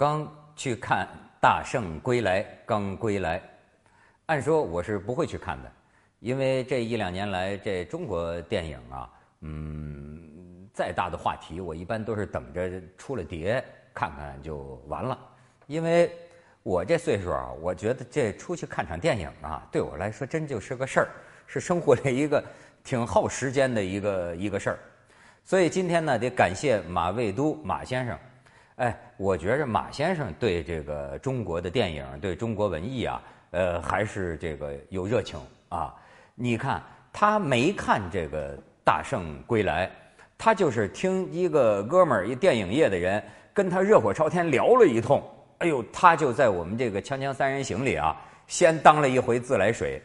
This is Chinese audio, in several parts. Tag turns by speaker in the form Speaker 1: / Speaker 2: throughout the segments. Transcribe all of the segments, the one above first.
Speaker 1: 刚去看《大圣归来》，刚归来。按说我是不会去看的，因为这一两年来，这中国电影啊，嗯，再大的话题，我一般都是等着出了碟看看就完了。因为我这岁数啊，我觉得这出去看场电影啊，对我来说真就是个事儿，是生活的一个挺耗时间的一个一个事儿。所以今天呢，得感谢马未都马先生。哎，我觉着马先生对这个中国的电影、对中国文艺啊，呃，还是这个有热情啊。你看，他没看这个《大圣归来》，他就是听一个哥们儿，一电影业的人跟他热火朝天聊了一通。哎呦，他就在我们这个《锵锵三人行》里啊，先当了一回自来水。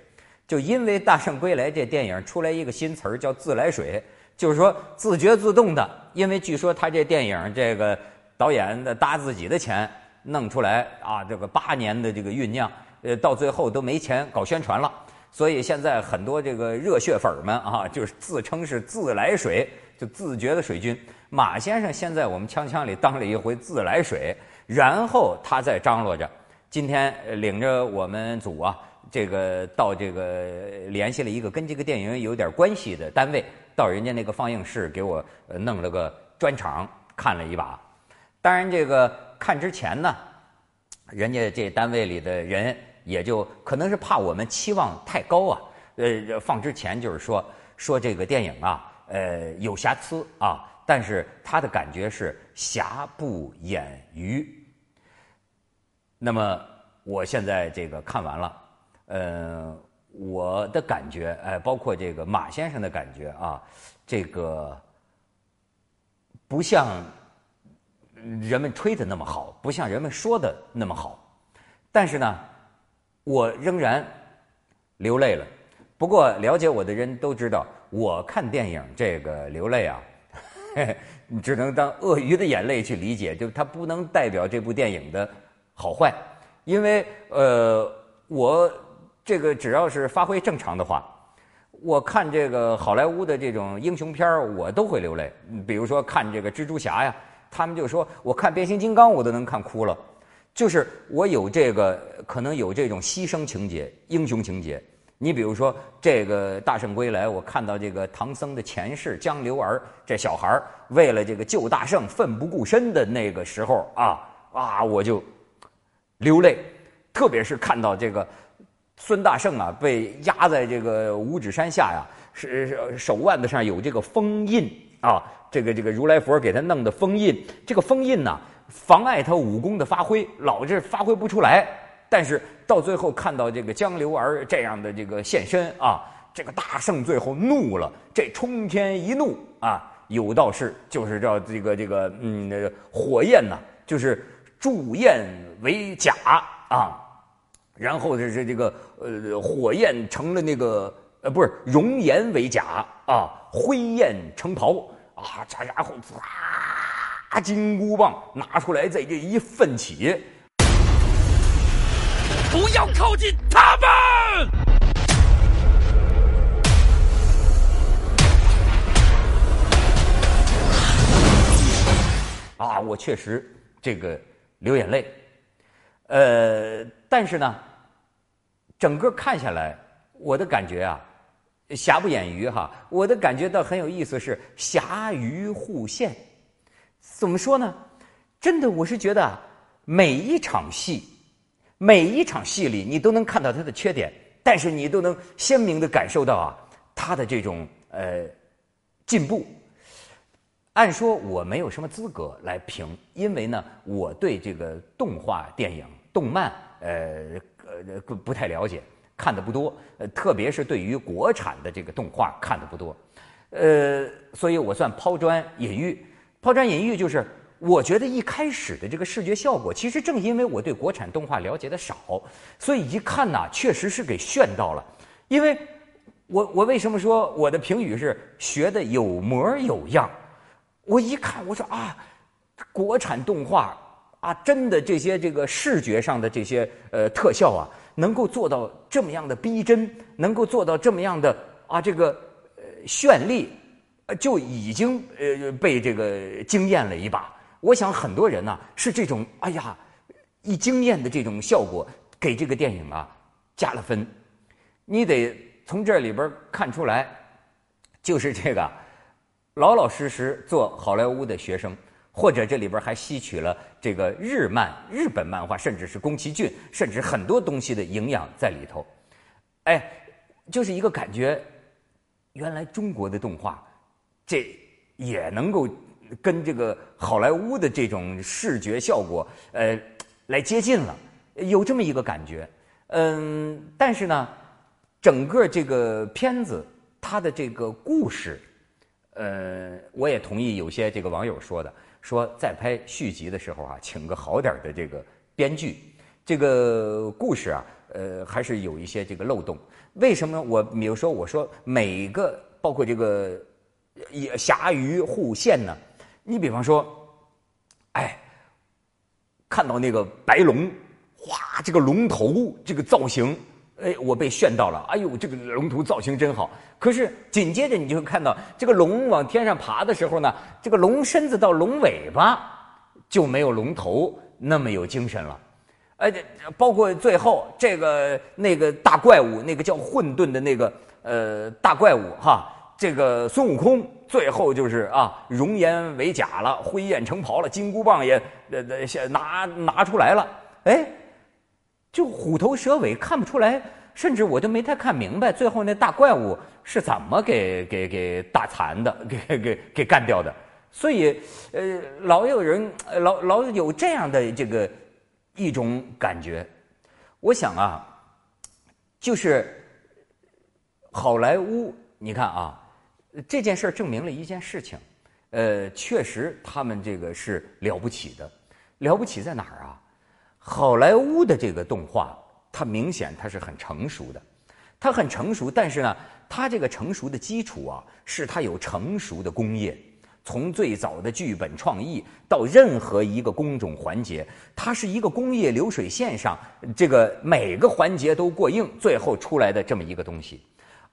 Speaker 1: 就因为《大圣归来》这电影出来一个新词儿，叫自来水，就是说自觉自动的。因为据说他这电影这个。导演的搭自己的钱弄出来啊，这个八年的这个酝酿，呃，到最后都没钱搞宣传了。所以现在很多这个热血粉儿们啊，就是自称是自来水，就自觉的水军。马先生现在我们锵锵里当了一回自来水，然后他再张罗着，今天领着我们组啊，这个到这个联系了一个跟这个电影有点关系的单位，到人家那个放映室给我弄了个专场，看了一把。当然，这个看之前呢，人家这单位里的人也就可能是怕我们期望太高啊，呃，放之前就是说说这个电影啊，呃，有瑕疵啊，但是他的感觉是瑕不掩瑜。那么我现在这个看完了，呃，我的感觉，哎，包括这个马先生的感觉啊，这个不像。人们吹的那么好，不像人们说的那么好，但是呢，我仍然流泪了。不过了解我的人都知道，我看电影这个流泪啊，嘿 你只能当鳄鱼的眼泪去理解，就它不能代表这部电影的好坏。因为呃，我这个只要是发挥正常的话，我看这个好莱坞的这种英雄片我都会流泪。比如说看这个蜘蛛侠呀。他们就说：“我看变形金刚，我都能看哭了。就是我有这个，可能有这种牺牲情节、英雄情节。你比如说这个《大圣归来》，我看到这个唐僧的前世江流儿这小孩为了这个救大圣奋不顾身的那个时候啊啊，我就流泪。特别是看到这个孙大圣啊，被压在这个五指山下呀，是手腕子上有这个封印啊。”这个这个如来佛给他弄的封印，这个封印呢，妨碍他武功的发挥，老是发挥不出来。但是到最后看到这个江流儿这样的这个现身啊，这个大圣最后怒了，这冲天一怒啊，有道是就是叫这个这个嗯，火焰呐，就是铸焰为甲啊，然后这这这个呃火焰成了那个呃不是熔岩为甲啊，灰焰成袍。啊！这然后，唰，金箍棒拿出来，在这一奋起，不要靠近他们！啊，我确实这个流眼泪，呃，但是呢，整个看下来，我的感觉啊。瑕不掩瑜哈，我的感觉倒很有意思，是瑕余互现。怎么说呢？真的，我是觉得每一场戏，每一场戏里，你都能看到他的缺点，但是你都能鲜明的感受到啊，他的这种呃进步。按说我没有什么资格来评，因为呢，我对这个动画电影、动漫呃呃不不太了解。看的不多，呃，特别是对于国产的这个动画看的不多，呃，所以我算抛砖引玉。抛砖引玉就是，我觉得一开始的这个视觉效果，其实正因为我对国产动画了解的少，所以一看呐，确实是给炫到了。因为，我我为什么说我的评语是学的有模有样？我一看，我说啊，国产动画啊，真的这些这个视觉上的这些呃特效啊。能够做到这么样的逼真，能够做到这么样的啊，这个呃绚丽，呃就已经呃被这个惊艳了一把。我想很多人呢是这种，哎呀，一惊艳的这种效果，给这个电影啊加了分。你得从这里边看出来，就是这个老老实实做好莱坞的学生，或者这里边还吸取了这个日漫、日本漫画，甚至是宫崎骏，甚至很多东西的营养在里头。哎，就是一个感觉，原来中国的动画，这也能够跟这个好莱坞的这种视觉效果，呃，来接近了，有这么一个感觉。嗯，但是呢，整个这个片子它的这个故事，呃，我也同意有些这个网友说的，说在拍续集的时候啊，请个好点的这个编剧，这个故事啊。呃，还是有一些这个漏洞。为什么我比如说我说每个包括这个也侠鱼护线呢？你比方说，哎，看到那个白龙，哗，这个龙头这个造型，哎，我被炫到了。哎呦，这个龙头造型真好。可是紧接着你就会看到这个龙往天上爬的时候呢，这个龙身子到龙尾巴就没有龙头那么有精神了。呃，包括最后这个那个大怪物，那个叫混沌的那个呃大怪物哈，这个孙悟空最后就是啊容颜为假了，灰雁成袍了，金箍棒也呃呃拿拿出来了，哎，就虎头蛇尾看不出来，甚至我都没太看明白，最后那大怪物是怎么给给给打残的，给给给干掉的，所以呃老有人老老有这样的这个。一种感觉，我想啊，就是好莱坞，你看啊，这件事证明了一件事情，呃，确实他们这个是了不起的，了不起在哪儿啊？好莱坞的这个动画，它明显它是很成熟的，它很成熟，但是呢，它这个成熟的基础啊，是它有成熟的工业。从最早的剧本创意到任何一个工种环节，它是一个工业流水线上，这个每个环节都过硬，最后出来的这么一个东西。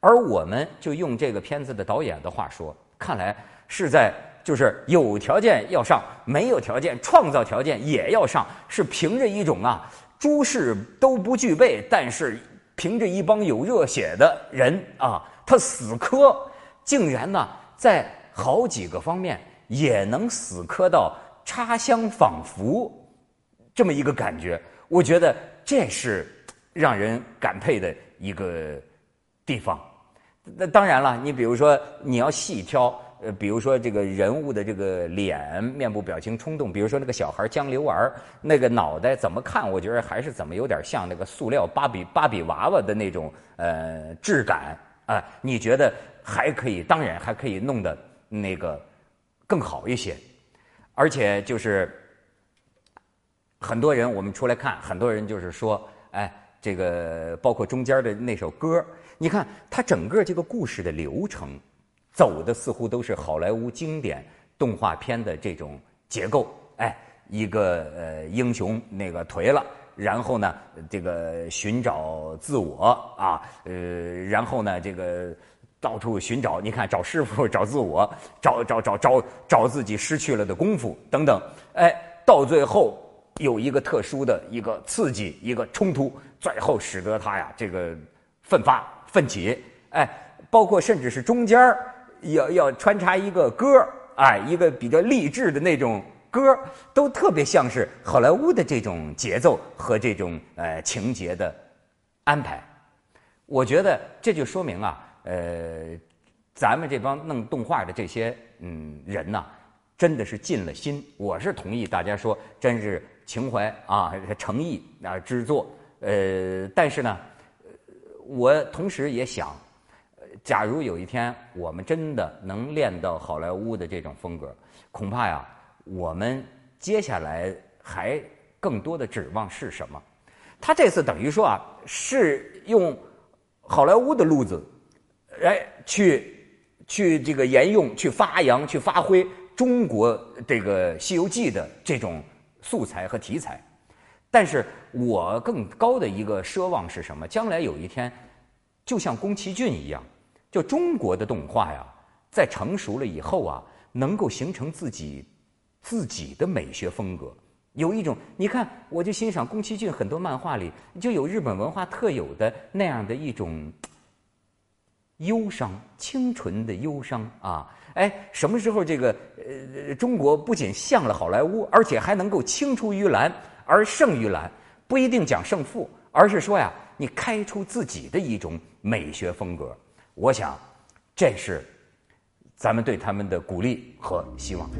Speaker 1: 而我们就用这个片子的导演的话说，看来是在就是有条件要上，没有条件创造条件也要上，是凭着一种啊诸事都不具备，但是凭着一帮有热血的人啊，他死磕，竟然呢在。好几个方面也能死磕到插香仿佛这么一个感觉，我觉得这是让人感佩的一个地方。那当然了，你比如说你要细挑，呃，比如说这个人物的这个脸、面部表情冲动，比如说那个小孩江流儿那个脑袋怎么看，我觉得还是怎么有点像那个塑料芭比芭比娃娃的那种呃质感啊？你觉得还可以？当然还可以弄得。那个更好一些，而且就是很多人我们出来看，很多人就是说，哎，这个包括中间的那首歌，你看它整个这个故事的流程走的似乎都是好莱坞经典动画片的这种结构，哎，一个呃英雄那个颓了，然后呢这个寻找自我啊，呃，然后呢这个。到处寻找，你看，找师傅，找自我，找找找找找自己失去了的功夫等等，哎，到最后有一个特殊的一个刺激，一个冲突，最后使得他呀这个奋发奋起，哎，包括甚至是中间儿要要穿插一个歌哎，一个比较励志的那种歌都特别像是好莱坞的这种节奏和这种呃情节的安排，我觉得这就说明啊。呃，咱们这帮弄动画的这些嗯人呐，真的是尽了心。我是同意大家说，真是情怀啊、诚意啊之作。呃，但是呢，我同时也想，假如有一天我们真的能练到好莱坞的这种风格，恐怕呀，我们接下来还更多的指望是什么？他这次等于说啊，是用好莱坞的路子。哎，去去这个沿用、去发扬、去发挥中国这个《西游记》的这种素材和题材，但是我更高的一个奢望是什么？将来有一天，就像宫崎骏一样，就中国的动画呀，在成熟了以后啊，能够形成自己自己的美学风格，有一种，你看，我就欣赏宫崎骏很多漫画里就有日本文化特有的那样的一种忧伤，清纯的忧伤啊！哎，什么时候这个呃，中国不仅像了好莱坞，而且还能够青出于蓝而胜于蓝？不一定讲胜负，而是说呀，你开出自己的一种美学风格。我想，这是咱们对他们的鼓励和希望。